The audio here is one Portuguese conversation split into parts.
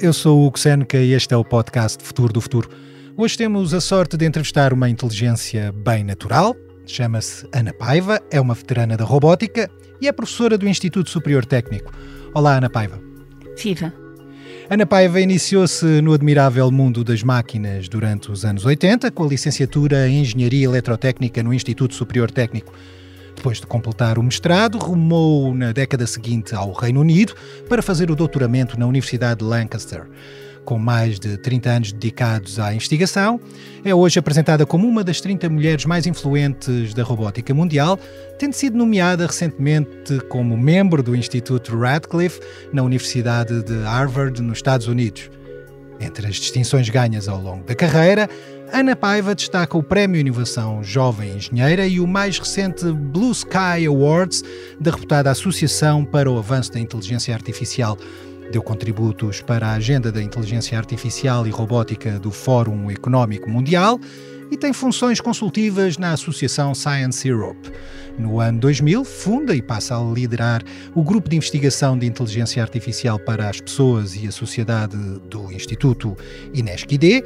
eu sou o Hugo Seneca e este é o podcast Futuro do Futuro. Hoje temos a sorte de entrevistar uma inteligência bem natural, chama-se Ana Paiva, é uma veterana da robótica e é professora do Instituto Superior Técnico. Olá, Ana Paiva. Viva! Ana Paiva iniciou-se no admirável mundo das máquinas durante os anos 80, com a licenciatura em Engenharia Eletrotécnica no Instituto Superior Técnico. Depois de completar o mestrado, rumou na década seguinte ao Reino Unido para fazer o doutoramento na Universidade de Lancaster. Com mais de 30 anos dedicados à investigação, é hoje apresentada como uma das 30 mulheres mais influentes da robótica mundial, tendo sido nomeada recentemente como membro do Instituto Radcliffe na Universidade de Harvard, nos Estados Unidos. Entre as distinções ganhas ao longo da carreira, Ana Paiva destaca o Prémio Inovação Jovem Engenheira e o mais recente Blue Sky Awards da reputada Associação para o Avanço da Inteligência Artificial. Deu contributos para a agenda da inteligência artificial e robótica do Fórum Económico Mundial e tem funções consultivas na Associação Science Europe. No ano 2000, funda e passa a liderar o Grupo de Investigação de Inteligência Artificial para as Pessoas e a Sociedade do Instituto INESC-ID,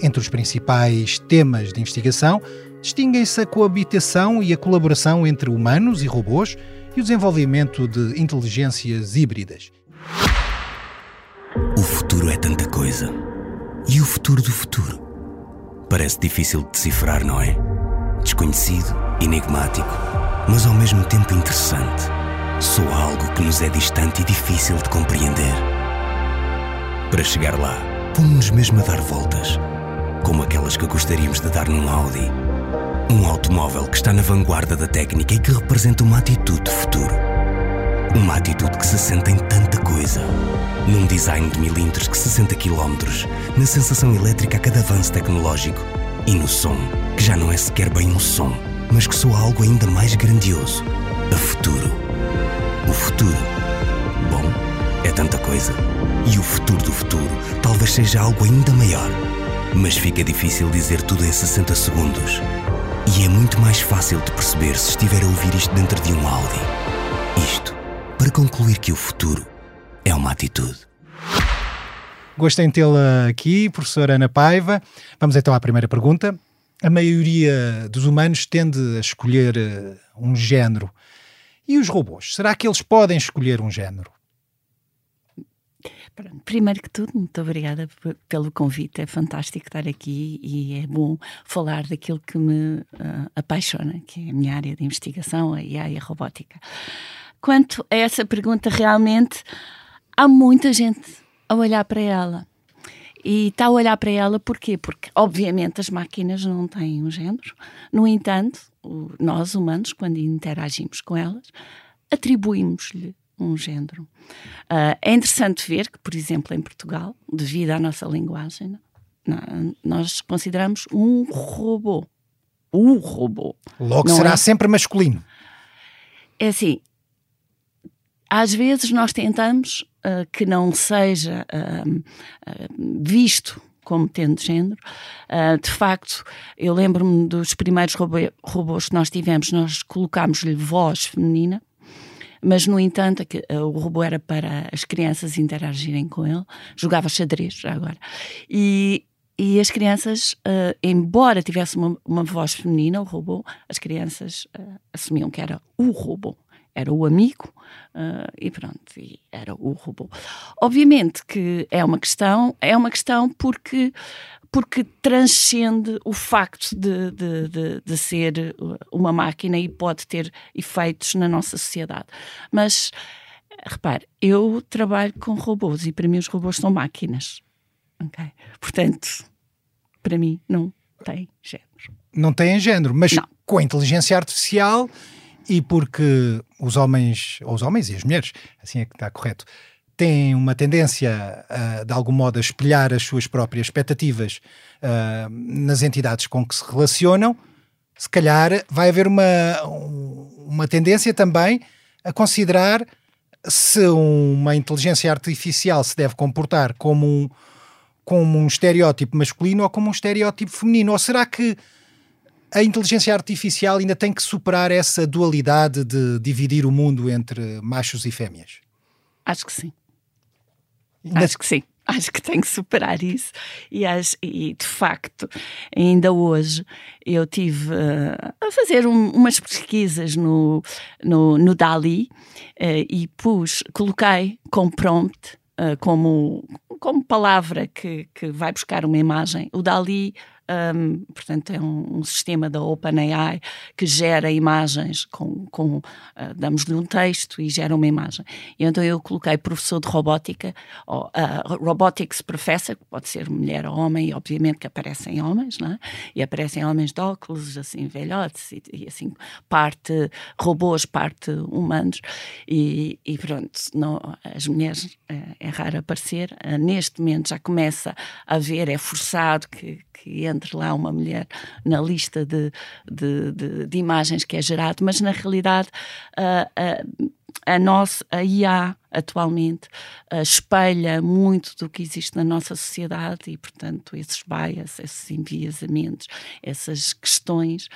entre os principais temas de investigação, distinguem-se a coabitação e a colaboração entre humanos e robôs e o desenvolvimento de inteligências híbridas. O futuro é tanta coisa. E o futuro do futuro? Parece difícil de decifrar, não é? Desconhecido, enigmático, mas ao mesmo tempo interessante. Soa algo que nos é distante e difícil de compreender. Para chegar lá, pomos-nos mesmo a dar voltas como aquelas que gostaríamos de dar num Audi. Um automóvel que está na vanguarda da técnica e que representa uma atitude de futuro. Uma atitude que se sente em tanta coisa. Num design de milímetros que 60 km, na sensação elétrica a cada avanço tecnológico e no som, que já não é sequer bem um som, mas que soa algo ainda mais grandioso. A futuro. O futuro. Bom, é tanta coisa. E o futuro do futuro talvez seja algo ainda maior. Mas fica difícil dizer tudo em 60 segundos. E é muito mais fácil de perceber se estiver a ouvir isto dentro de um Audi. Isto para concluir que o futuro é uma atitude. Gostei de tê-la aqui, professora Ana Paiva. Vamos então à primeira pergunta. A maioria dos humanos tende a escolher uh, um género. E os robôs? Será que eles podem escolher um género? Primeiro que tudo, muito obrigada pelo convite. É fantástico estar aqui e é bom falar daquilo que me uh, apaixona, que é a minha área de investigação, a IA e a robótica. Quanto a essa pergunta, realmente há muita gente a olhar para ela. E está a olhar para ela porquê? Porque, obviamente, as máquinas não têm um género. No entanto, nós humanos, quando interagimos com elas, atribuímos-lhe um género. Uh, é interessante ver que, por exemplo, em Portugal, devido à nossa linguagem, não, nós consideramos um robô. O robô. Logo será é... sempre masculino. É assim, às vezes nós tentamos uh, que não seja uh, visto como tendo género. Uh, de facto, eu lembro-me dos primeiros robôs que nós tivemos, nós colocámos-lhe voz feminina, mas no entanto eh, o robô era para as crianças interagirem com ele, jogava xadrez já agora. E, e as crianças, uh, embora tivesse uma, uma, voz feminina, o robô, as crianças uh, assumiam que era o robô era o amigo uh, e pronto, e era o robô. Obviamente que é uma questão, é uma questão porque porque transcende o facto de, de, de, de, ser uma máquina e pode ter efeitos na nossa sociedade. Mas, repare, eu trabalho com robôs e para mim os robôs são máquinas. Okay? Portanto, para mim não tem género. Não tem género, mas não. com a inteligência artificial e porque os homens, ou os homens e as mulheres, assim é que está correto, têm uma tendência, uh, de algum modo, a espelhar as suas próprias expectativas uh, nas entidades com que se relacionam, se calhar vai haver uma, uma tendência também a considerar se uma inteligência artificial se deve comportar como um, como um estereótipo masculino ou como um estereótipo feminino. Ou será que a inteligência artificial ainda tem que superar essa dualidade de dividir o mundo entre machos e fêmeas? Acho que sim. Ainda, Acho que sim. acho que tenho que superar isso. E, acho, e de facto, ainda hoje eu tive uh, a fazer um, umas pesquisas no, no, no Dali uh, e pus, coloquei com prompt. Uh, como, como palavra que, que vai buscar uma imagem, o Dali um, portanto, é um, um, sistema da OpenAI que gera imagens com, com uh, damos-lhe um texto e gera uma imagem. E então eu coloquei professor de robótica, ou, uh, robotics professor, que pode ser mulher ou homem, e obviamente que aparecem homens, não é? E aparecem homens de óculos, assim, velhotes, e, e assim, parte robôs, parte humanos, e, e pronto, não, as mulheres é, é raro aparecer. Uh, neste momento já começa a haver, é forçado que, que entre lá uma mulher na lista de, de, de, de imagens que é gerado, mas na realidade a, a, nossa a IA atualmente espelha muito do que existe na nossa sociedade e, portanto, esses bias, esses enviesamentos, essas questões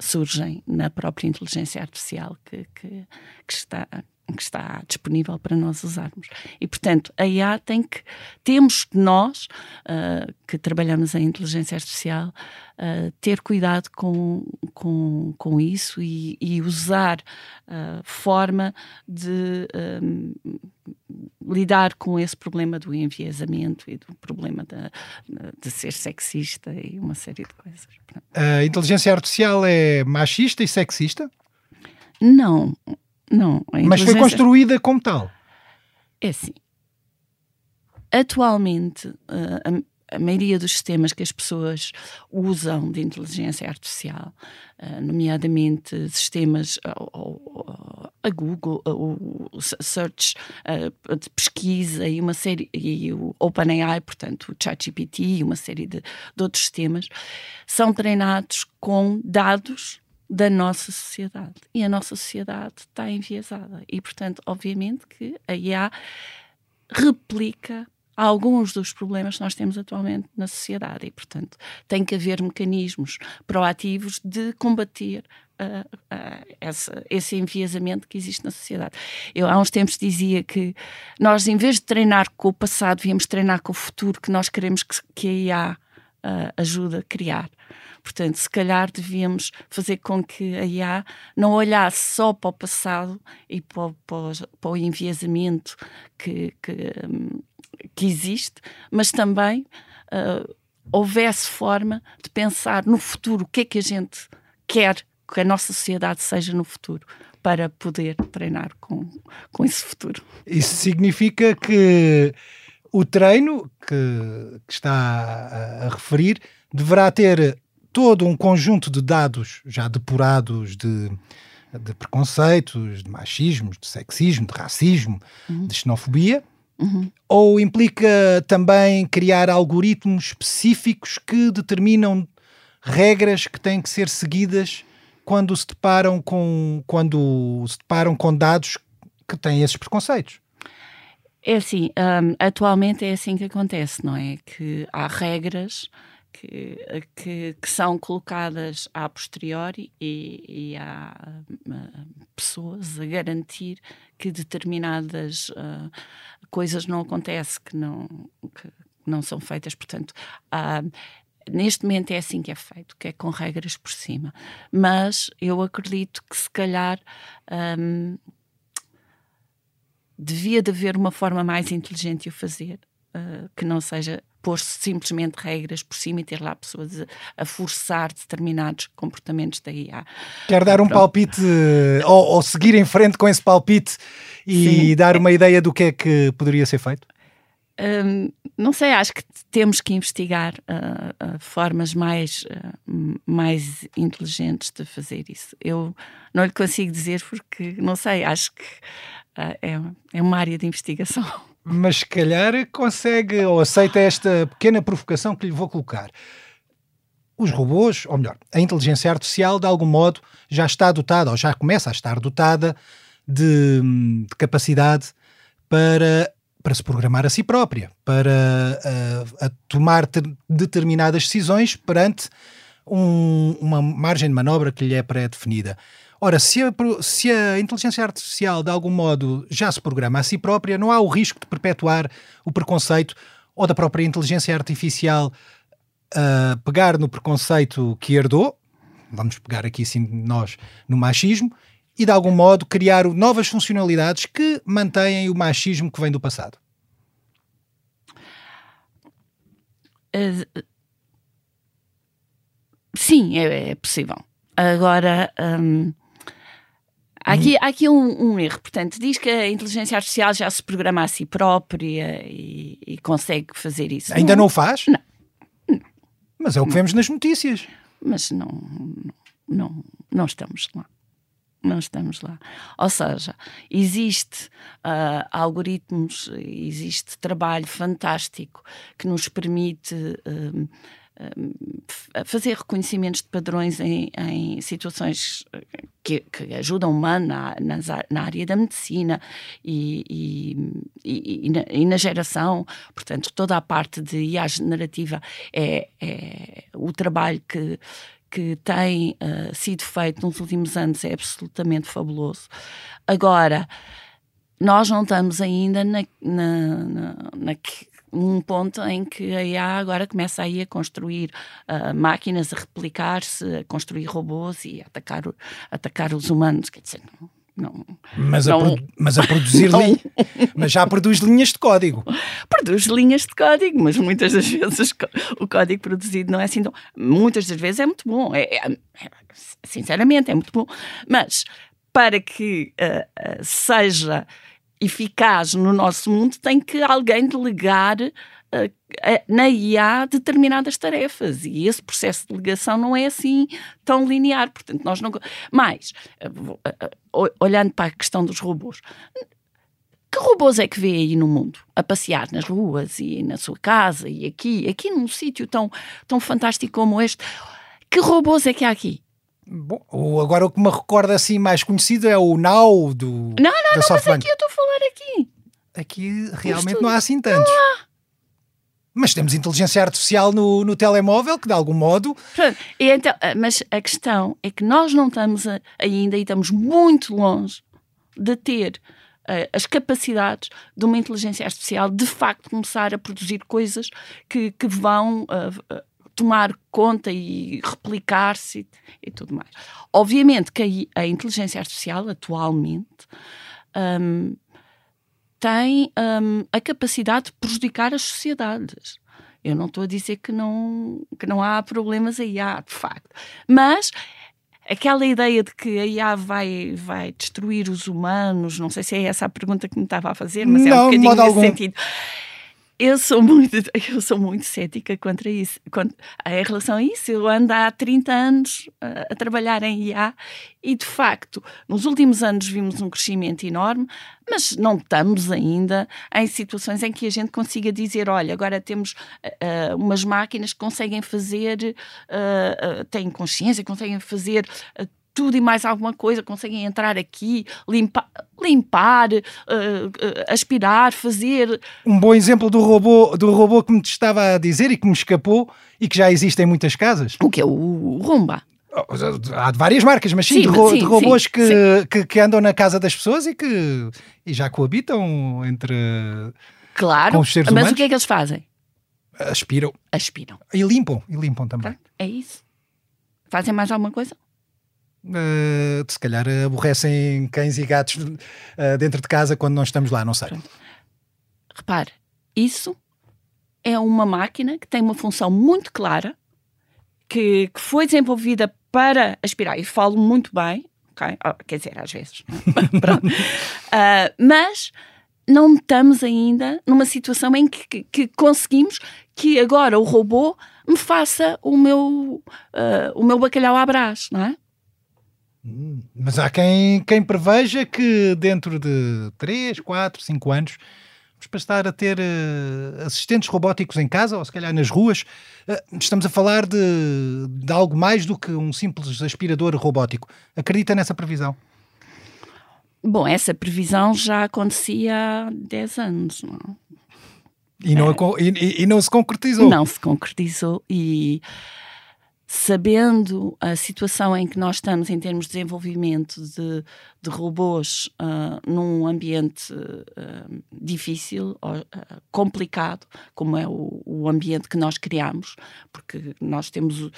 surgem na própria inteligência artificial que, que, que está que está disponível para nós usarmos. E, portanto, a IA tem que, temos nós, uh, que trabalhamos em inteligência artificial, uh, ter cuidado com, com, com isso e, e usar a uh, forma de um, lidar com esse problema do enviesamento e do problema de, de ser sexista e uma série de coisas. A inteligência artificial é machista e sexista? Não, não. Mas foi construída como tal. É assim. Atualmente, uh, a, a, maioria dos sistemas que as pessoas usam de inteligência artificial, uh, nomeadamente sistemas, uh, a Google, o Search de pesquisa e uma série, e o OpenAI, portanto, o ChatGPT e uma série de, de outros sistemas, são treinados com dados da nossa sociedade. E a nossa sociedade está enviesada. E, portanto, obviamente que a IA replica alguns dos problemas que nós temos atualmente na sociedade e, portanto, tem que haver mecanismos proativos de combater uh, uh, essa, esse enviesamento que existe na sociedade. Eu há uns tempos dizia que nós, em vez de treinar com o passado, devíamos treinar com o futuro que nós queremos que, que a IA uh, ajude a criar. Portanto, se calhar devíamos fazer com que a IA não olhasse só para o passado e para, para, para o enviesamento que, que, que, existe, mas também uh, houvesse forma de pensar no futuro, o que é que a gente quer que a nossa sociedade seja no futuro para poder treinar com, com esse futuro. Isso significa que o treino que, que está a, a referir deverá ter todo um conjunto de dados já depurados de, de preconceitos, de machismos, de sexismo, de racismo, uhum. de xenofobia, uhum. ou implica também criar algoritmos específicos que determinam regras que têm que ser seguidas quando se deparam com quando se deparam com dados que têm esses preconceitos. É assim, um, atualmente é assim que acontece, não é? Que há regras que, que, que, são colocadas a posteriori e, e há uh, pessoas a garantir que determinadas uh, coisas não acontecem, que não, que não são feitas. Portanto, uh, neste momento é assim que é feito, que é com regras por cima. Mas eu acredito que se calhar um, devia de haver uma forma mais inteligente de o fazer, uh, que não seja pôr simplesmente regras por cima e ter lá pessoas a, forçar determinados comportamentos da IA. Quer dar um palpite ou, ou, seguir em frente com esse palpite e Sim. dar uma ideia do que é que poderia ser feito? Um, não sei, acho que temos que investigar uh, uh, formas mais, uh, mais inteligentes de fazer isso. Eu não lhe consigo dizer porque, não sei, acho que é, é uma área de investigação. mas se calhar consegue ou aceita esta pequena provocação que lhe vou colocar. Os robôs, ou melhor, a inteligência artificial, de algum modo, já está dotada, ou já começa a estar dotada de, de capacidade para, para se programar a si própria, para a, a tomar determinadas decisões perante um, uma margem de manobra que lhe é pré-definida. Ora, se a, se a, inteligência artificial de algum modo já se programa a si própria, não há o risco de perpetuar o preconceito ou da própria inteligência artificial uh, pegar no preconceito que herdou, vamos pegar aqui assim nós no machismo, e de algum modo criar novas funcionalidades que mantêm o machismo que vem do passado. Uh, sim, é, é, possível. Agora, um, há aqui, há aqui um, um, erro. Portanto, diz que a inteligência artificial já se programa a si própria e, e consegue fazer isso. Ainda não, não faz? Não. Mas é o que vemos nas notícias. Mas não, não, não estamos lá. Não estamos lá. Ou seja, existe uh, algoritmos, existe trabalho fantástico que nos permite uh, fazer reconhecimentos de padrões em, em situações que, que, ajudam humano na, na, área da medicina e, e, e, e, na, e, na, geração. Portanto, toda a parte de IA generativa é, é o trabalho que, que tem uh, sido feito nos últimos anos é absolutamente fabuloso. Agora, nós não estamos ainda na, na, na, na num ponto em que a IA agora começa aí a construir uh, máquinas, a replicar-se, a construir robôs e a atacar, atacar os humanos. Quer dizer, não, não, mas, não, a mas a produzir linha, mas já produz linhas de código. Produz linhas de código, mas muitas das vezes o código produzido não é assim tão. Muitas das vezes é muito bom. É, é, é sinceramente, é muito bom. Mas para que uh, uh, seja eficaz no nosso mundo, tem que alguém delegar uh, na IA determinadas tarefas e esse processo de delegação não é assim tão linear. Portanto, nós não. Mas, uh, olhando para a questão dos robôs, que robôs é que vê aí no mundo? A passear nas ruas e na sua casa e aqui, aqui num sítio tão, tão fantástico como este? Que robôs é que há aqui? Bom, agora o que me recorda assim mais conhecido é o Now do Não, não, da não, Softbank. mas aqui eu estou a falar aqui. Aqui realmente não há assim tantos. Não há. Mas temos inteligência artificial no, no telemóvel que de algum modo. Pronto. Então, ah, mas a questão é que nós não estamos a, ainda e estamos muito longe de ter uh, as capacidades de uma inteligência artificial de facto começar a produzir coisas que, que vão uh, tomar conta e replicar-se e, tudo mais. Obviamente que a, a inteligência artificial atualmente um, tem um, a capacidade de prejudicar as sociedades. Eu não estou a dizer que não, que não há problemas aí, há, de facto. Mas aquela ideia de que a IA vai, vai destruir os humanos, não sei se é essa a pergunta que me estava a fazer, mas não, é um bocadinho nesse algum. sentido eu sou muito, eu sou muito cética contra isso, contra, em relação a isso. Eu ando há 30 anos a, a trabalhar em IA e, de facto, nos últimos anos vimos um crescimento enorme, mas não estamos ainda em situações em que a gente consiga dizer: olha, agora temos uh, umas máquinas que conseguem fazer, uh, uh, têm consciência, conseguem fazer tudo e mais alguma coisa, conseguem entrar aqui, limpar, limpar uh, uh, aspirar, fazer. Um bom exemplo do robô, do robô que me estava a dizer e que me escapou e que já existe em muitas casas. O que é o Rumba? Oh, há de várias marcas, mas sim, sim, de, ro sim de, robôs sim, que, que, que, andam na casa das pessoas e que e já coabitam entre claro, com os seres mas humanos. o que é que eles fazem? Aspiram. Aspiram. E limpam, e limpam também. É isso. Fazem mais alguma coisa? Uh, se calhar aborrecem cães e gatos uh, dentro de casa quando não estamos lá, não sei. Pronto. Repare, isso é uma máquina que tem uma função muito clara, que, que foi desenvolvida para aspirar, e falo muito bem, okay? oh, quer dizer, às vezes, uh, mas não estamos ainda numa situação em que, que, que, conseguimos que agora o robô me faça o meu, o meu bacalhau à brás, não é? Mas há quem, quem preveja que dentro de 3, 4, 5 anos vamos passar a ter uh, assistentes robóticos em casa ou se calhar nas ruas. Uh, estamos a falar de, de algo mais do que um simples aspirador robótico. Acredita nessa previsão? Bom, essa previsão já acontecia há 10 anos, não? E não, é. e, e não se concretizou? Não se concretizou e sabendo a situação em que nós estamos em termos de desenvolvimento de, de robôs uh, num ambiente uh, difícil, uh, complicado, como é o, o, ambiente que nós criamos, porque nós temos.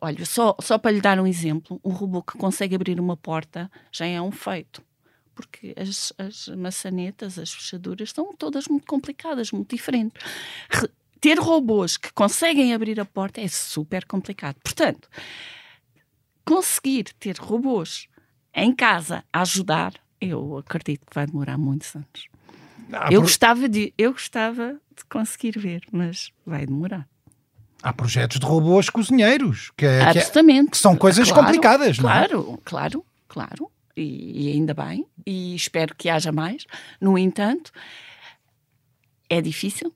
Olha, só, só para lhe dar um exemplo, um robô que consegue abrir uma porta já é um feito. Porque as, as maçanetas, as fechaduras, estão todas muito complicadas, muito diferentes ter robôs que conseguem abrir a porta é super complicado. Portanto, conseguir ter robôs em casa a ajudar, eu acredito que vai demorar muitos anos. Ah, eu, gostava de, eu gostava de conseguir ver, mas vai demorar. Há projetos de robôs cozinheiros, que, é, Absolutamente. Que, é, que são coisas claro, complicadas, não é? Claro, claro, claro. E, e ainda bem, e espero que haja mais. No entanto, é difícil,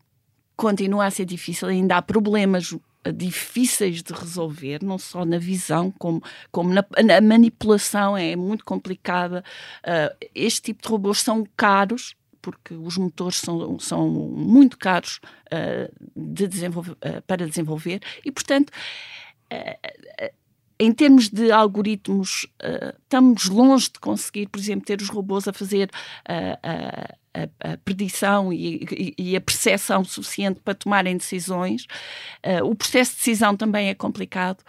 continua a ser difícil, ainda há problemas eh, difíceis de resolver, não só na visão, como, como na, na manipulação, é muito complicada. Uh, este tipo de robôs são caros, porque os motores são, são muito caros uh, de desenvolver, uh, para desenvolver, e, portanto, em termos de algoritmos, estamos longe de conseguir, por exemplo, ter os robôs a fazer a, a predição e, e, a percepção suficiente para tomarem decisões. Uh, o processo de decisão também é complicado.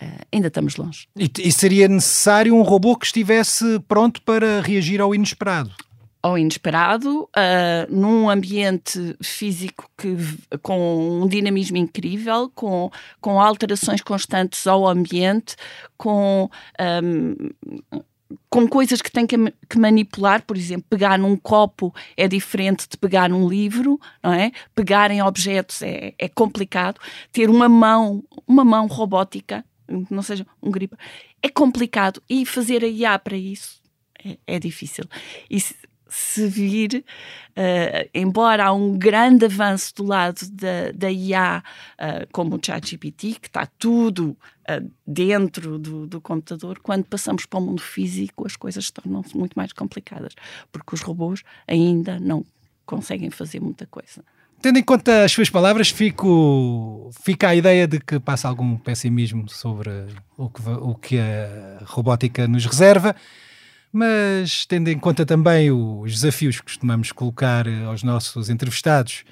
Uh, ainda estamos longe. E, e, seria necessário um robô que estivesse pronto para reagir ao inesperado? Ao inesperado, uh, num ambiente físico que, com um dinamismo incrível, com, com alterações constantes ao ambiente, com um, com coisas que tem que, que, manipular, por exemplo, pegar num copo é diferente de pegar num livro, não é? Pegar em objetos é, é complicado. Ter uma mão, uma mão robótica, não seja um gripe, é complicado. E fazer a IA para isso é, é difícil. E se vir, uh, embora há um grande avanço do lado da, da IA, uh, como o ChatGPT, que está tudo uh, dentro do, do, computador, quando passamos para o mundo físico, as coisas tornam-se muito mais complicadas, porque os robôs ainda não conseguem fazer muita coisa. Tendo em conta as suas palavras, fico, fica a ideia de que passa algum pessimismo sobre o que, o que a robótica nos reserva mas tendo em conta também os desafios que costumamos colocar eh, aos nossos entrevistados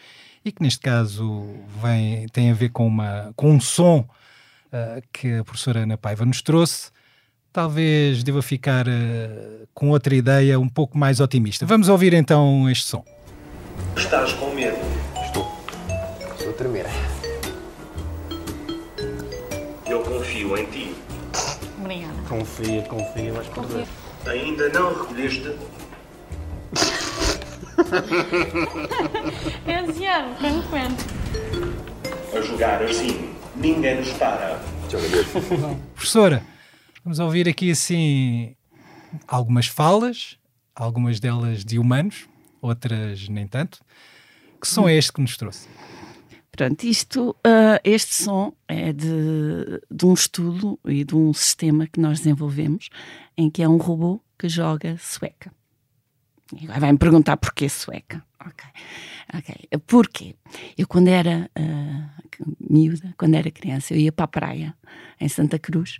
e que neste caso vem, tem a ver com, uma, com um som uh, que a professora Ana Paiva nos trouxe, talvez deva ficar uh, com outra ideia um pouco mais otimista. Vamos ouvir então este som. Estás com medo? Estou. Estou a tremer. Eu confio em ti. Obrigada. Confia, confia, vais perder. Ainda não recolheste? é ansiado, quando quando. A jogar assim, ninguém nos para. Professora, vamos ouvir aqui assim algumas falas, algumas delas de humanos, outras nem tanto. Que som é este que nos trouxe? Pronto, isto, uh, este som é de, de um estudo e de um sistema que nós desenvolvemos em que é um robô que joga sueca. E agora vai-me perguntar porquê sueca. Ok. Ok. Porquê? Eu, quando era uh, miúda, quando era criança, eu ia para a praia, em Santa Cruz,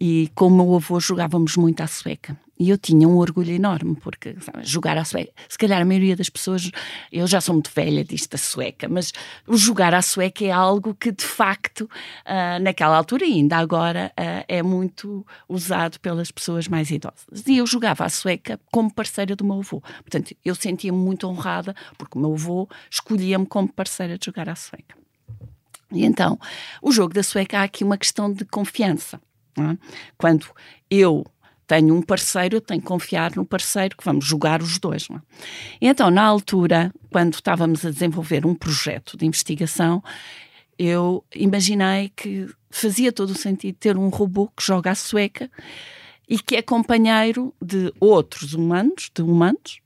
e com o meu avô jogávamos muito à sueca. E eu tinha um orgulho enorme, porque sabe, jogar à sueca, se calhar a maioria das pessoas, eu já sou muito velha disto da sueca, mas o jogar à sueca é algo que de facto, uh, naquela altura e ainda agora, uh, é muito usado pelas pessoas mais idosas. E eu jogava à sueca como parceira do meu avô. Portanto, eu sentia-me muito honrada, porque o meu avô escolhia-me como parceira de jogar à sueca. E então, o jogo da sueca há aqui uma questão de confiança. É? Quando eu tenho um parceiro, eu tenho que confiar no parceiro que vamos jogar os dois. Não é? Então, na altura, quando estávamos a desenvolver um projeto de investigação, eu imaginei que fazia todo o sentido ter um robô que joga a sueca e que é companheiro de outros humanos, de humanos,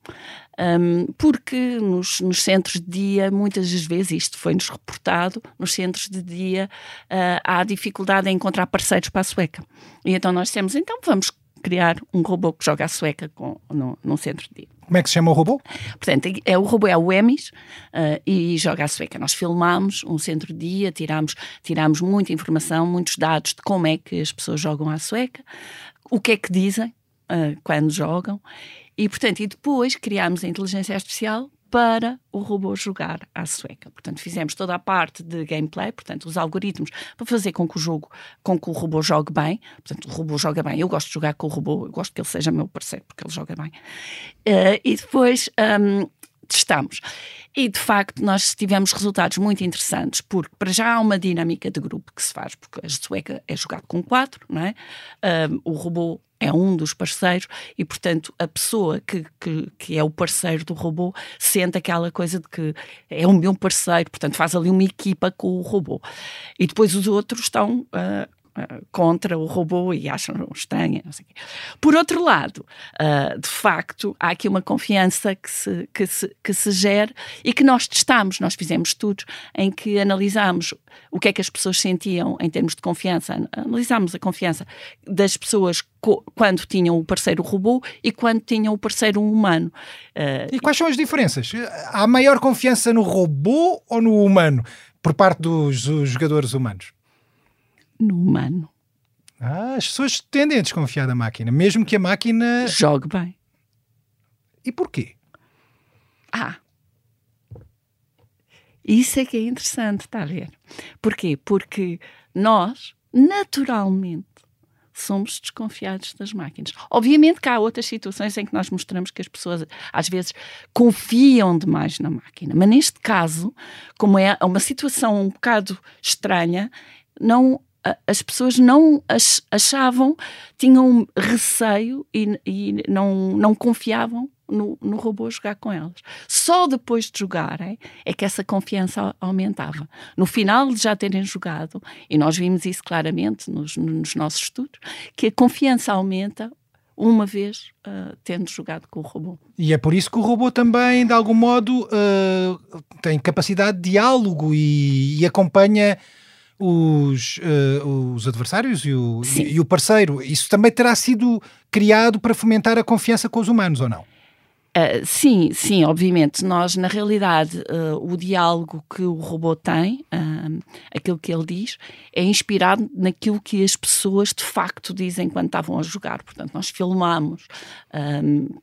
um, porque nos, nos, centros de dia, muitas das vezes, isto foi-nos reportado, nos centros de dia uh, há dificuldade em encontrar parceiros para a sueca. E então nós dissemos, então vamos criar um robô que joga a sueca com, no, num centro de dia. Como é que se chama o robô? Portanto, é, o robô é o Emis uh, e joga a sueca. Nós filmámos um centro-dia, tirámos, tirámos muita informação, muitos dados de como é que as pessoas jogam à sueca, o que é que dizem uh, quando jogam. E, portanto, e depois criámos a inteligência artificial para o robô jogar à sueca. Portanto, fizemos toda a parte de gameplay, portanto, os algoritmos para fazer com que o jogo, com que o robô jogue bem. Portanto, o robô joga bem. Eu gosto de jogar com o robô, eu gosto que ele seja meu parceiro, porque ele joga bem. Uh, e depois um, testamos. E de facto, nós tivemos resultados muito interessantes, porque para já há uma dinâmica de grupo que se faz, porque a sueca é jogado com quatro, não é? Um, o robô é um dos parceiros e, portanto, a pessoa que, que, que, é o parceiro do robô sente aquela coisa de que é o meu parceiro, portanto, faz ali uma equipa com o robô. E depois os outros estão uh, contra o robô e acham estranha. Por outro lado, uh, de facto, há aqui uma confiança que se, que, se, que se gera e que nós testamos. Nós fizemos estudos em que analisámos o que é que as pessoas sentiam em termos de confiança. Analisámos a confiança das pessoas quando tinham o parceiro robô e quando tinham o parceiro humano. Uh, e quais são as diferenças? Há maior confiança no robô ou no humano por parte dos jogadores humanos? No humano. Ah, as pessoas tendem a desconfiar da máquina, mesmo que a máquina. Jogue bem. E porquê? Ah. Isso é que é interessante, está a ver? Porquê? Porque nós, naturalmente, somos desconfiados das máquinas. Obviamente que há outras situações em que nós mostramos que as pessoas às vezes confiam demais na máquina, mas neste caso, como é uma situação um bocado estranha, não as pessoas não achavam, tinham receio e, e não, não confiavam no, no, robô jogar com elas. Só depois de jogarem é que essa confiança aumentava. No final de já terem jogado, e nós vimos isso claramente nos, nos nossos estudos, que a confiança aumenta uma vez uh, tendo jogado com o robô. E é por isso que o robô também, de algum modo, uh, tem capacidade de diálogo e, e acompanha os, uh, os adversários e o, e, e o parceiro. Isso também terá sido criado para fomentar a confiança com os humanos, ou não? Uh, sim, sim, obviamente. Nós, na realidade, uh, o diálogo que o robô tem, uh, aquilo que ele diz, é inspirado naquilo que as pessoas de facto dizem quando estavam a jogar. Portanto, nós filmamos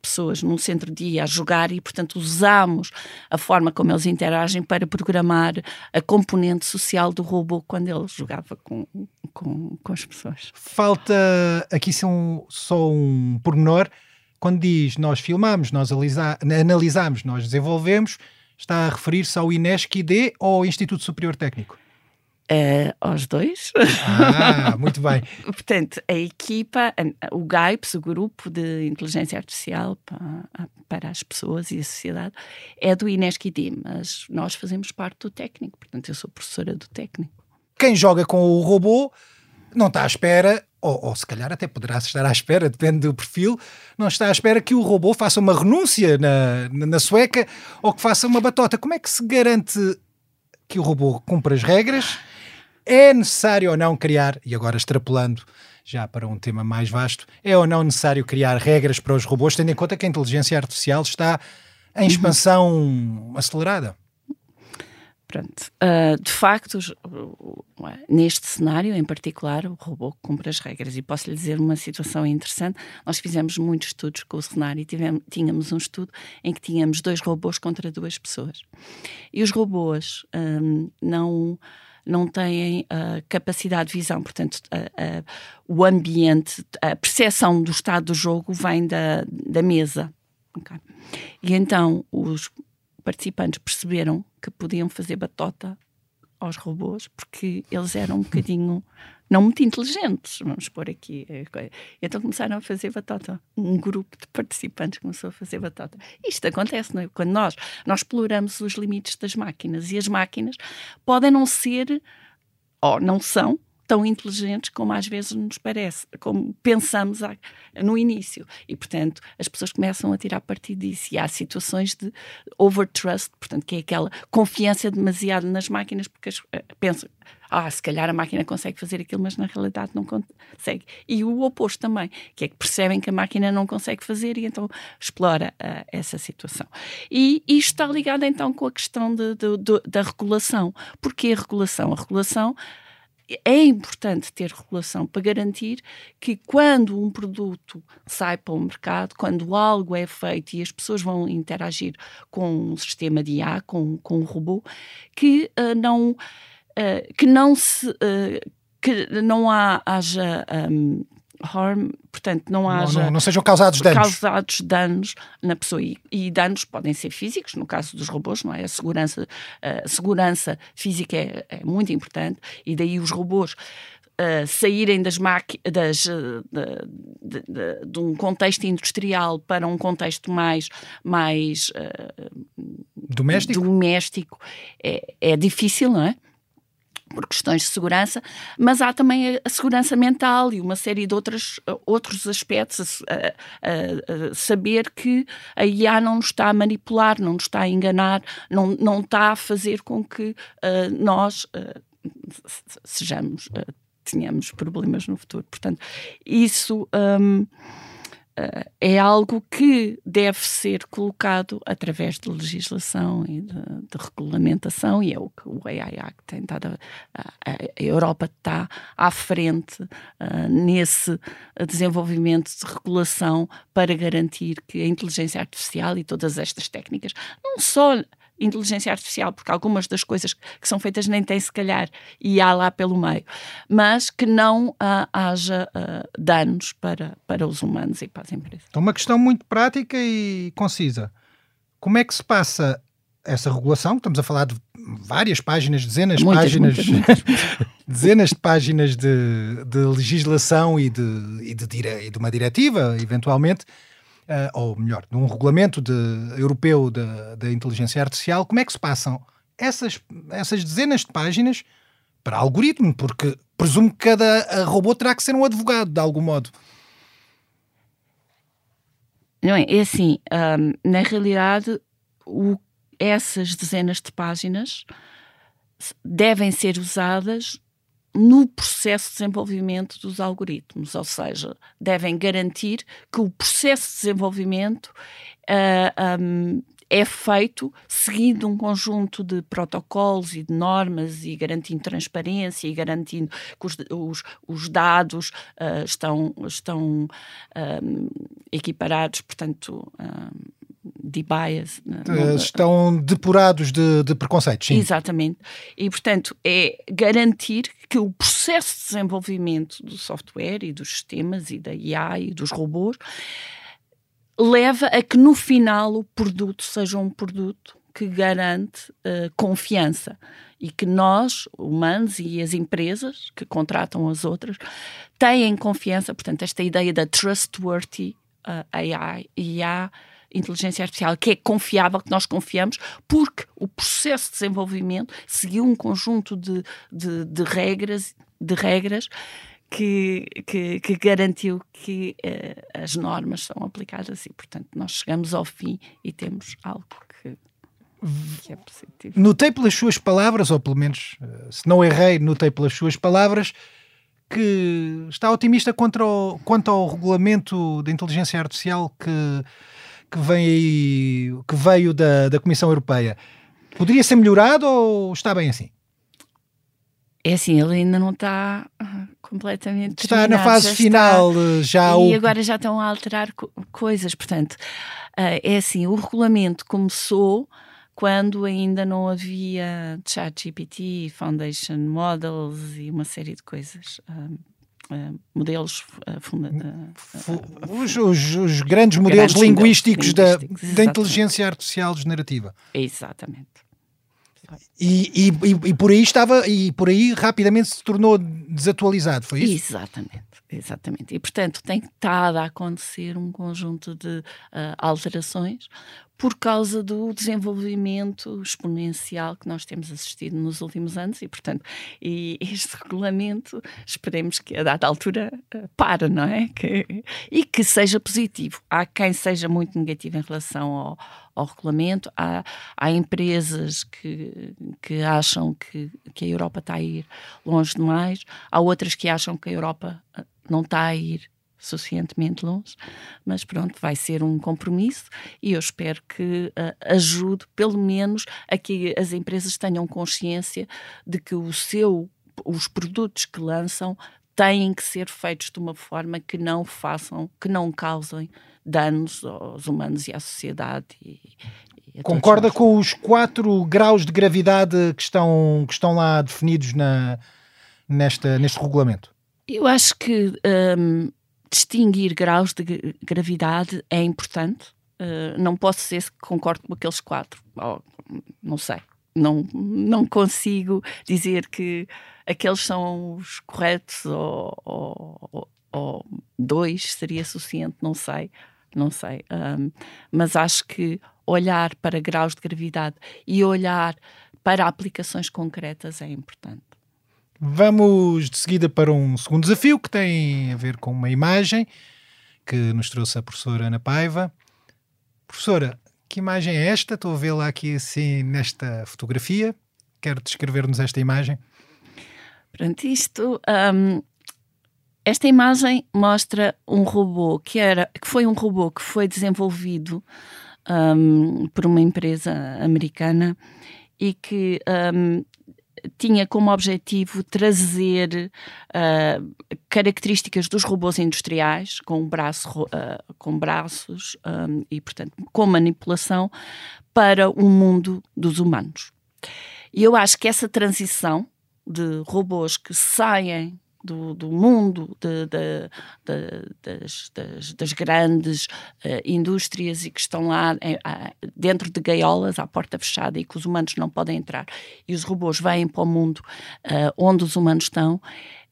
pessoas num centro-dia a jogar e, portanto, usamos a forma como eles interagem para programar a componente social do robô quando ele jogava com, com, com as pessoas. Falta aqui só um pormenor quando diz nós filmamos, nós analisamos, nós desenvolvemos, está a referir-se ao INESC-ID ou ao Instituto Superior Técnico? Uh, aos dois. Ah, muito bem. Portanto, a equipa, o GAIPS, o Grupo de Inteligência Artificial para, para as Pessoas e a Sociedade, é do INESC-ID, mas nós fazemos parte do técnico, portanto, eu sou professora do técnico. Quem joga com o robô não está à espera ou, ou, se calhar até poderá estar à espera, depende do perfil, não está à espera que o robô faça uma renúncia na, na, na sueca ou que faça uma batota. Como é que se garante que o robô cumpra as regras? É necessário ou não criar, e agora extrapolando já para um tema mais vasto, é ou não necessário criar regras para os robôs, tendo em conta que a inteligência artificial está em expansão uhum. acelerada? Pronto. Uh, de facto, neste cenário em particular, o robô cumpre as regras. E posso lhe dizer uma situação interessante. Nós fizemos muitos estudos com o cenário e tivemos, tínhamos um estudo em que tínhamos dois robôs contra duas pessoas. E os robôs um, não não têm a capacidade de visão, portanto, a, a, o ambiente, a percepção do estado do jogo vem da, da mesa. Okay? E então os participantes perceberam que podiam fazer batota aos robôs porque eles eram um bocadinho não muito inteligentes, vamos pôr aqui. Então começaram a fazer batota. Um grupo de participantes começou a fazer batota. Isto acontece, não é? Quando nós, nós exploramos os limites das máquinas e as máquinas podem não ser, ou não são, tão inteligentes como às vezes nos parece, como pensamos no início. E, portanto, as pessoas começam a tirar partido disso. E há situações de overtrust, portanto, que é aquela confiança demasiado nas máquinas, porque eh, pensam, ah, se calhar a máquina consegue fazer aquilo, mas na realidade não consegue. E o oposto também, que é que percebem que a máquina não consegue fazer e então explora uh, essa situação. E isto está ligado então com a questão de, de, de, da regulação. Porquê a regulação? A regulação é importante ter regulação para garantir que quando um produto sai para o mercado, quando algo é feito e as pessoas vão interagir com um sistema de IA, com, com um robô, que uh, não uh, que não se uh, que não há, haja um, harm, portanto não haja não, não, sejam causados danos. causados danos na pessoa. E, e, danos podem ser físicos no caso dos robôs não é? A segurança a segurança física é, é muito importante. E daí os robôs Uh, saírem das das, uh, de, de, de, de, um contexto industrial para um contexto mais, mais uh, doméstico, doméstico é, é difícil, não é? Por questões de segurança, mas há também a, segurança mental e uma série de outros outros aspectos. A, a, a, saber que a IA não nos está a manipular, não nos está a enganar, não, não está a fazer com que uh, nós uh, sejamos, uh, tenhamos problemas no futuro. Portanto, isso. Um, Uh, é algo que deve ser colocado através de legislação e de, de regulamentação, e é o que o AI Act tem. A, a, a Europa está à frente uh, nesse desenvolvimento de regulação para garantir que a inteligência artificial e todas estas técnicas, não só inteligência artificial, porque algumas das coisas que são feitas nem têm, se calhar, e há lá pelo meio, mas que não uh, haja uh, danos para, para os humanos e para as empresas. Então, uma questão muito prática e concisa. Como é que se passa essa regulação? Estamos a falar de várias páginas, dezenas de páginas, muitas, muitas. dezenas de páginas de, de legislação e de, e de, e de uma diretiva, eventualmente uh, ou melhor, num regulamento de, europeu da inteligência artificial, como é que se passam essas, essas dezenas de páginas para algoritmo? Porque presumo que cada robô terá que ser um advogado, de algum modo. Não é? É assim, um, na realidade, o, essas dezenas de páginas devem ser usadas no processo de desenvolvimento dos algoritmos, ou seja, devem garantir que o processo de desenvolvimento uh, ah, um, é feito seguindo um conjunto de protocolos e de normas e garantindo transparência e garantindo que os, os, os dados uh, estão, estão um, equiparados, portanto. Um, de bias. Né? Estão depurados de, de preconceitos, sim. Exatamente. E, portanto, é garantir que o processo de desenvolvimento do software e dos sistemas e da IA e dos robôs leva a que no final o produto seja um produto que garante uh, confiança e que nós, humanos e as empresas que contratam as outras, têm confiança. Portanto, esta ideia da trustworthy uh, AI, IA inteligência artificial que é confiável, que nós confiamos, porque o processo de desenvolvimento seguiu um conjunto de, de, de regras, de regras que, que, que, garantiu que uh, as normas são aplicadas e, portanto, nós chegamos ao fim e temos algo que, é. Notei pelas suas palavras, ou pelo menos, uh, se não errei, notei pelas suas palavras, que está otimista quanto ao, quanto ao regulamento da inteligência artificial que que vem aí, que veio da, da Comissão Europeia, poderia ser melhorado ou está bem assim? É assim, ele ainda não está ah, completamente. Está na fase já final, está, eh, já. E o... agora já estão a alterar co coisas. Portanto, uh, é assim: o regulamento começou quando ainda não havia ChatGPT, Foundation Models e uma série de coisas. Um, uh, modelos uh, funda, uh, os, os, os, grandes modelos grandes linguísticos, linguísticos da, da, inteligência artificial generativa. Exatamente. E, e, e, por aí estava, e por aí rapidamente se tornou desatualizado, foi isso? Exatamente. Exatamente. E, portanto, tem estado a acontecer um conjunto de uh, alterações por causa do desenvolvimento exponencial que nós temos assistido nos últimos anos e, portanto, e este regulamento, esperemos que a dada altura uh, para, não é? Que, e que seja positivo. Há quem seja muito negativo em relação ao, ao regulamento, há, há empresas que, que acham que, que a Europa está a ir longe demais, há outras que acham que a Europa ah, não está a ir suficientemente longe, mas pronto, vai ser um compromisso e eu espero que uh, ajude, pelo menos, a que as empresas tenham consciência de que o seu, os produtos que lançam têm que ser feitos de uma forma que não façam, que não causem danos aos humanos e à sociedade. E, e Concorda com os quatro graus de gravidade que estão, que estão lá definidos na, nesta, neste regulamento? Eu acho que um, distinguir graus de gravidade é importante. Uh, não posso ser que concordo com aqueles quatro. Oh, não sei. Não, não consigo dizer que aqueles são os corretos ou, ou, ou dois seria suficiente, não sei. Não sei. Um, mas acho que olhar para graus de gravidade e olhar para aplicações concretas é importante. Vamos de seguida para um segundo desafio que tem a ver com uma imagem que nos trouxe a professora Ana Paiva. Professora, que imagem é esta? Estou a vê-la aqui assim nesta fotografia. Quer descrever-nos esta imagem? Pronto, isto. Um, esta imagem mostra um robô que, era, que foi um robô que foi desenvolvido um, por uma empresa americana e que um, tinha como objetivo trazer uh, características dos robôs industriais, com, braço, uh, com braços um, e, portanto, com manipulação, para o mundo dos humanos. E eu acho que essa transição de robôs que saem do, do mundo de, de, de, das, das, das, grandes uh, indústrias e que estão lá em, dentro de gaiolas à porta fechada e que os humanos não podem entrar. E os robôs vêm para o mundo uh, onde os humanos estão,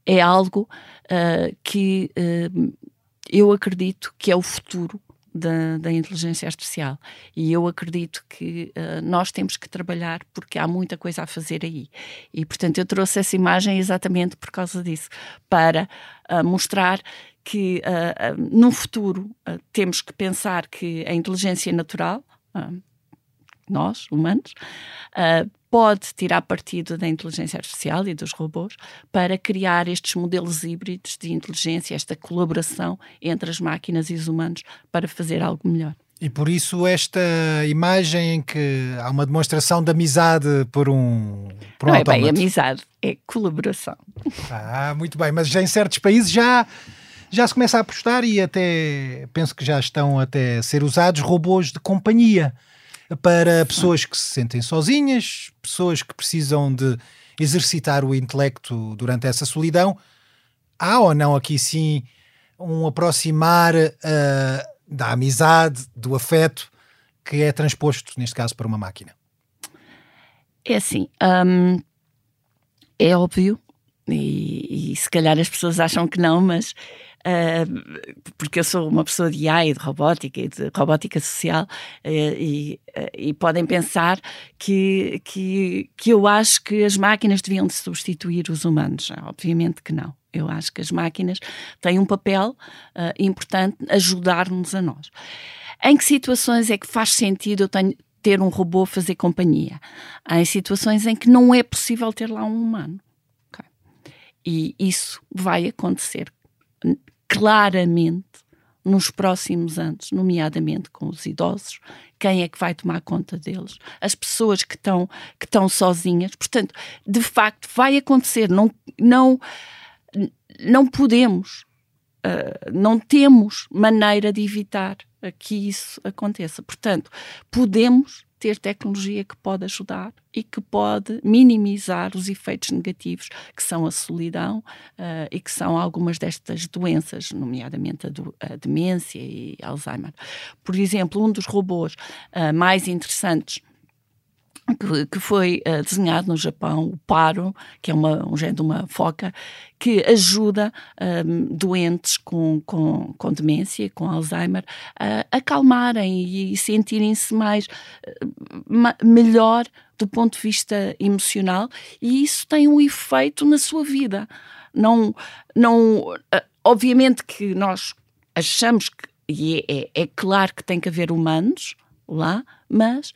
é algo uh, que eu acredito que é o futuro da, da, inteligência artificial. E eu acredito que uh, nós temos que trabalhar porque há muita coisa a fazer aí. E, portanto, eu trouxe essa imagem exatamente por causa disso para uh, mostrar que uh, no futuro temos que pensar que a inteligência natural nós, humanos, pode tirar partido da inteligência artificial e dos robôs para criar estes modelos híbridos de inteligência, esta colaboração entre as máquinas e os humanos para fazer algo melhor. E por isso esta imagem em que há uma demonstração de amizade por um por um Não autómato. é bem amizade, é colaboração. Ah, muito bem, mas já em certos países já já se começa a apostar e até penso que já estão até a ser usados robôs de companhia para pessoas que se sentem sozinhas, pessoas que precisam de exercitar o intelecto durante essa solidão. Há ou não aqui sim um aproximar uh, da amizade, do afeto, que é transposto, neste caso, para uma máquina? É assim, hum, é óbvio, e, e, se calhar as pessoas acham que não, mas uh, porque eu sou uma pessoa de AI, de robótica e de robótica social, uh, e, uh, e, podem pensar que, que, que eu acho que as máquinas deviam de substituir os humanos. Obviamente que não. Eu acho que as máquinas têm um papel importante ajudar-nos a nós. Em que situações é que faz sentido eu tenho, ter um robô fazer companhia? Há situações em que não é possível ter lá um humano. Okay. E isso vai acontecer claramente nos próximos anos, nomeadamente com os idosos, quem é que vai tomar conta deles, as pessoas que estão que estão sozinhas. Portanto, de facto, vai acontecer. Não não não podemos, uh, não temos maneira de evitar que isso aconteça. Portanto, podemos ter tecnologia que pode ajudar e que pode minimizar os efeitos negativos que são a solidão uh, e que são algumas destas doenças, nomeadamente a, do, a, demência e Alzheimer. Por exemplo, um dos robôs uh, mais interessantes que, que foi uh, desenhado no Japão, o paro, que é uma, um género de uma foca, que ajuda um, doentes com, com, com demência, com Alzheimer, a acalmarem e sentirem-se mais uh, melhor do ponto de vista emocional e isso tem um efeito na sua vida. Não, não, uh, obviamente que nós achamos que, e é, é, é claro que tem que haver humanos lá, mas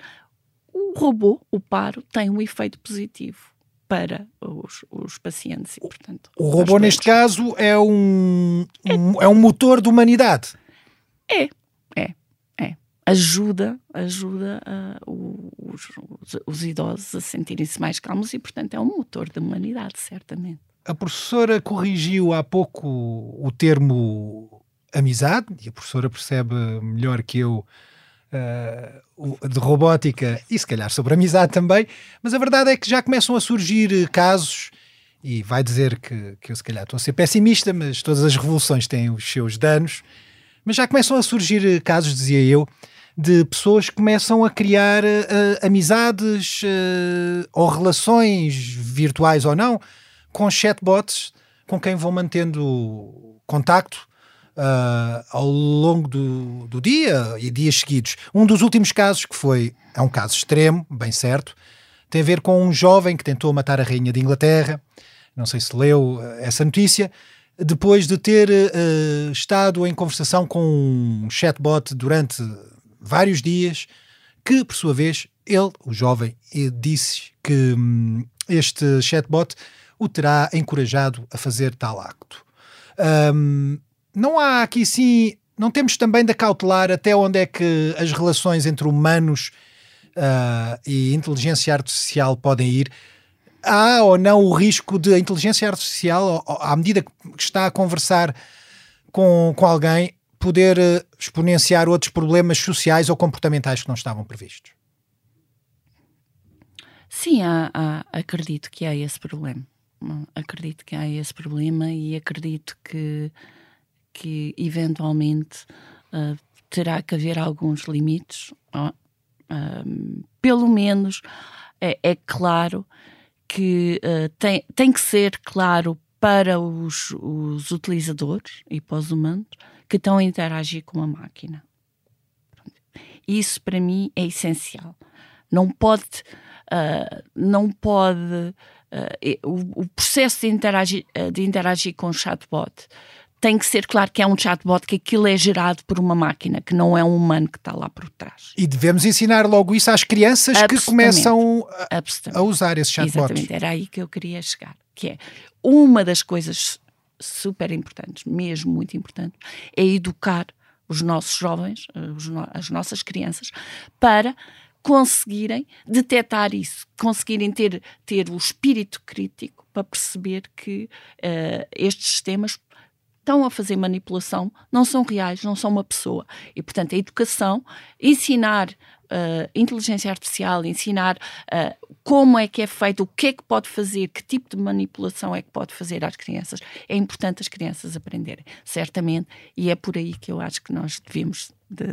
o robô, o paro, tem um efeito positivo para os, os pacientes. E, portanto, o robô, neste caso, é um, um, é um motor de humanidade. É, é, é. Ajuda, ajuda uh, os, os, os idosos a sentirem-se mais calmos e, portanto, é um motor da humanidade, certamente. A professora corrigiu há pouco o termo amizade, e a professora percebe melhor que eu uh, de robótica e se calhar sobre amizade também, mas a verdade é que já começam a surgir eh, casos, e vai dizer que, que eu se calhar estou a ser pessimista, mas todas as revoluções têm os seus danos, mas já começam a surgir eh, casos, dizia eu, de pessoas que começam a criar uh, amizades uh, ou relações virtuais ou não com chatbots com quem vão mantendo contacto uh, ao longo do, do dia e dias seguidos. Um dos últimos casos, que foi, é um caso extremo, bem certo, tem a ver com um jovem que tentou matar a rainha de Inglaterra. Não sei se leu uh, essa notícia. Depois de ter uh, estado em conversação com um chatbot durante vários dias, que, por sua vez, ele, o jovem, disse que hum, este chatbot o terá encorajado a fazer tal acto. Um, não há aqui sim. Não temos também de cautelar até onde é que as relações entre humanos uh, e inteligência artificial podem ir. Há ou não o risco de a inteligência artificial, à medida que está a conversar com, com alguém, poder uh, exponenciar outros problemas sociais ou comportamentais que não estavam previstos? Sim, há, há, acredito que há esse problema. Acredito que há esse problema e acredito que que eventualmente uh, terá que haver alguns limites. Uh, pelo menos é, é, claro que uh, tem, tem que ser claro para os, os utilizadores e para os humanos que estão a interagir com a máquina. Isso para mim é essencial. Não pode, uh, não pode uh, o, o, processo de interagir, de interagir com o chatbot tem que ser claro que é um chatbot, que aquilo é gerado por uma máquina, que não é um humano que está lá por trás. E devemos ensinar logo isso às crianças que começam a, a, usar esse chatbot. Exatamente, era aí que eu queria chegar, que é uma das coisas super importantes, mesmo muito importantes, é educar os nossos jovens, as nossas crianças, para conseguirem detectar isso, conseguirem ter, ter o espírito crítico para perceber que uh, estes sistemas estão a fazer manipulação, não são reais, não são uma pessoa. E, portanto, a educação, ensinar uh, inteligência artificial, ensinar uh, como é que é feito, o que é que pode fazer, que tipo de manipulação é que pode fazer às crianças. É importante as crianças aprenderem, certamente, e é por aí que eu acho que nós devemos de,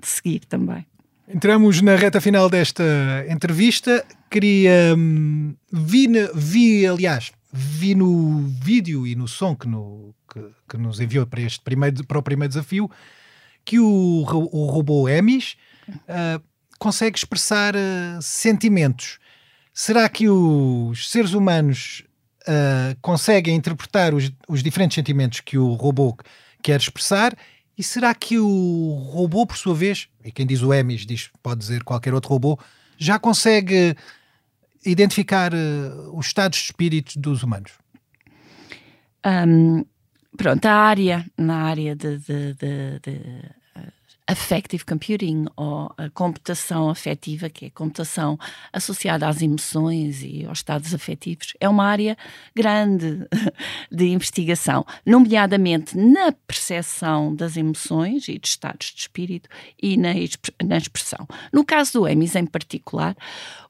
de seguir também. Entramos na reta final desta entrevista. Queria. Hum, vi, vi, aliás, vi no vídeo e no som que, no, que, que, nos enviou para, este primeiro, para o primeiro desafio que o, o robô Emis uh, consegue expressar uh, sentimentos. Será que os seres humanos uh, conseguem interpretar os, os diferentes sentimentos que o robô quer expressar? E será que o robô, por sua vez, e quem diz o Emis diz, pode dizer qualquer outro robô, já consegue identificar uh, os estados de espírito dos humanos? Um, pronto, a área, na área de, de, de, de affective computing ou a computação afetiva, que é a computação associada às emoções e aos estados afetivos, é uma área grande de investigação, nomeadamente na percepção das emoções e de estados de espírito e na, na expressão. No caso do EMIS em particular,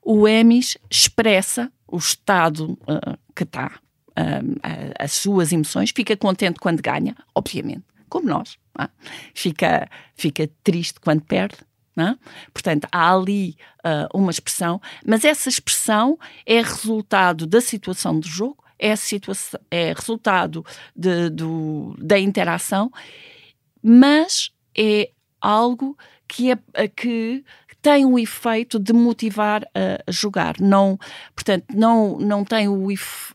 o EMIS expressa o estado uh, que está, uh, as suas emoções, fica contente quando ganha, obviamente como nós. É? Fica, fica triste quando perde, é? Portanto, há ali uh, uma expressão, mas essa expressão é resultado da situação do jogo, é, situação, é resultado de, do, da interação, mas é algo que, é, que tem o efeito de motivar a, jogar. Não, portanto, não, não tem o,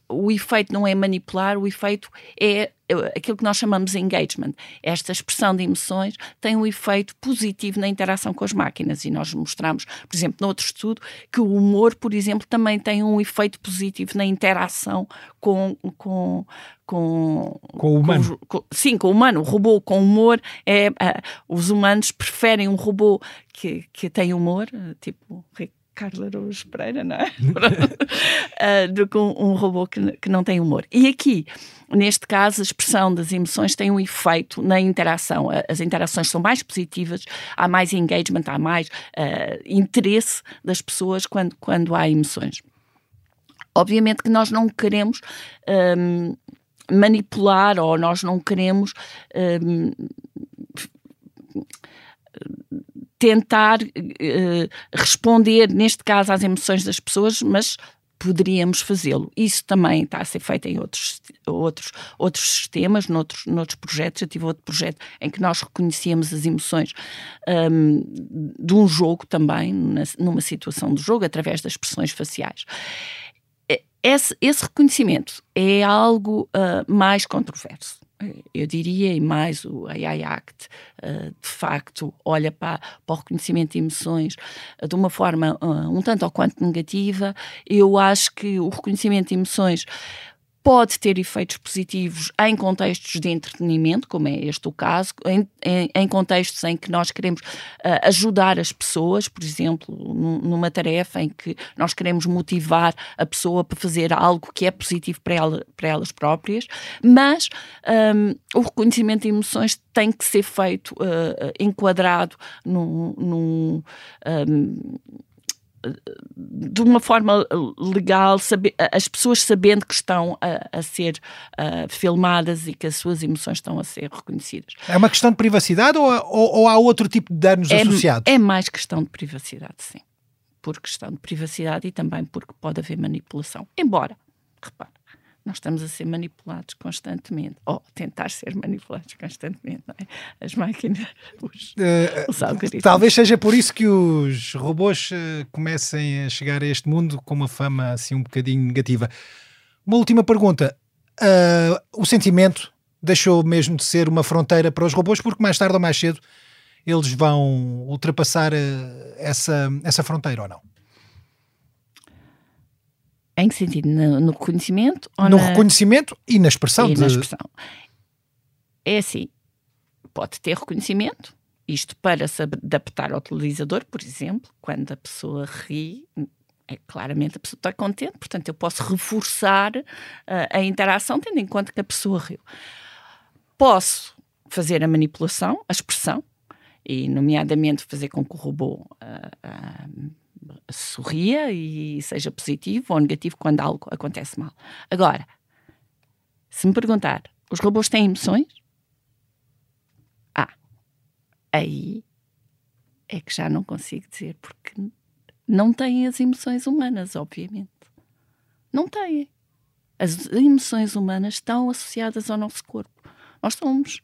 o efeito, não é manipular, o efeito é aquilo que nós chamamos de engagement. Esta expressão de emoções tem um efeito positivo na interação com as máquinas e nós mostramos, por exemplo, no outro estudo, que o humor, por exemplo, também tem um efeito positivo na interação com, com, com, com o humano. Com, sim, com o humano. O robô com humor é. Uh, os humanos preferem um robô que, que tem humor, tipo Carla Araújo Pereira, não é? uh, do que um, um robô que, que não tem humor. E aqui, neste caso, a expressão das emoções tem um efeito na interação. As interações são mais positivas, há mais engagement, há mais uh, interesse das pessoas quando, quando há emoções. Obviamente que nós não queremos um, manipular ou nós não queremos um, tentar uh, responder, neste caso, às emoções das pessoas, mas poderíamos fazê-lo. Isso também está a ser feito em outros, outros, outros sistemas, noutros, noutros projetos. Eu tive outro projeto em que nós reconhecíamos as emoções um, de um jogo também, numa situação de jogo, através das expressões faciais. Esse, esse reconhecimento é algo uh, mais controverso eu diria, e mais o AI Act, uh, de facto, olha para, para, o reconhecimento de emoções uh, de uma forma uh, um tanto ou quanto negativa. Eu acho que o reconhecimento de emoções pode ter efeitos positivos em contextos de entretenimento, como é este o caso, em, em, em contextos em que nós queremos uh, ajudar as pessoas, por exemplo, numa tarefa em que nós queremos motivar a pessoa para fazer algo que é positivo para, ela, para elas próprias, mas um, o reconhecimento de emoções tem que ser feito, uh, enquadrado num, num um, de uma forma legal, saber, as pessoas sabendo que estão a, a ser uh, filmadas e que as suas emoções estão a ser reconhecidas. É uma questão de privacidade ou, ou, ou há outro tipo de danos é, associados? É mais questão de privacidade, sim. Por questão de privacidade e também porque pode haver manipulação. Embora, repare, nós estamos a ser manipulados constantemente, ou tentar ser manipulados constantemente, é? As máquinas, os, uh, os algoritmos. Talvez seja por isso que os robôs uh, comecem a chegar a este mundo com uma fama assim um bocadinho negativa. Uma última pergunta. Uh, o sentimento deixou mesmo de ser uma fronteira para os robôs, porque mais tarde ou mais cedo eles vão ultrapassar essa, essa fronteira ou não? Em que sentido? No, no reconhecimento? no na... reconhecimento e na expressão. E de... na expressão. É assim, pode ter reconhecimento, isto para se adaptar ao utilizador, por exemplo, quando a pessoa ri, é, claramente a pessoa está contente, portanto eu posso reforçar uh, a interação tendo em conta que a pessoa riu. Posso fazer a manipulação, a expressão, e nomeadamente fazer com que o robô uh, uh, sorria e seja positivo ou negativo quando algo acontece mal. Agora, se me perguntar, os robôs têm emoções? Ah, aí é que já não consigo dizer, porque não têm as emoções humanas, obviamente. Não têm. As emoções humanas estão associadas ao nosso corpo. Nós somos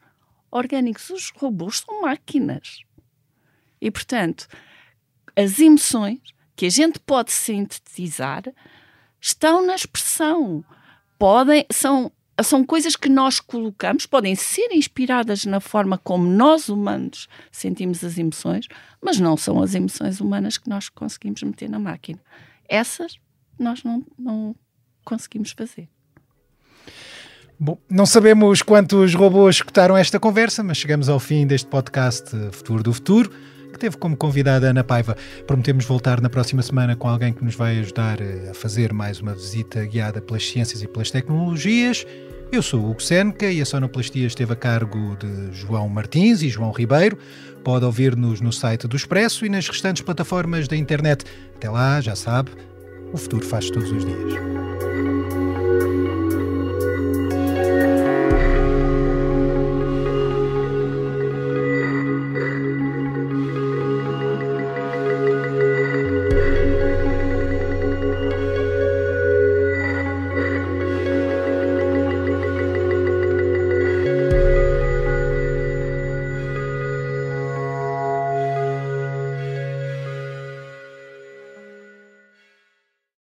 orgânicos, os robôs são máquinas. E, portanto, as emoções que a gente pode sintetizar estão na expressão. Podem, são, são coisas que nós colocamos, podem ser inspiradas na forma como nós humanos sentimos as emoções, mas não são as emoções humanas que nós conseguimos meter na máquina. Essas nós não, não conseguimos fazer. Bom, não sabemos quantos robôs escutaram esta conversa, mas chegamos ao fim deste podcast Futuro do Futuro que teve como convidada Ana Paiva. Prometemos voltar na próxima semana com alguém que nos vai ajudar eh, a fazer mais uma visita guiada pelas ciências e pelas tecnologias. Eu sou o Hugo Seneca e a sonoplastia esteve a cargo de João Martins e João Ribeiro. Pode ouvir-nos no site do Expresso e nas restantes plataformas da internet. Até lá, já sabe, o futuro faz todos os dias.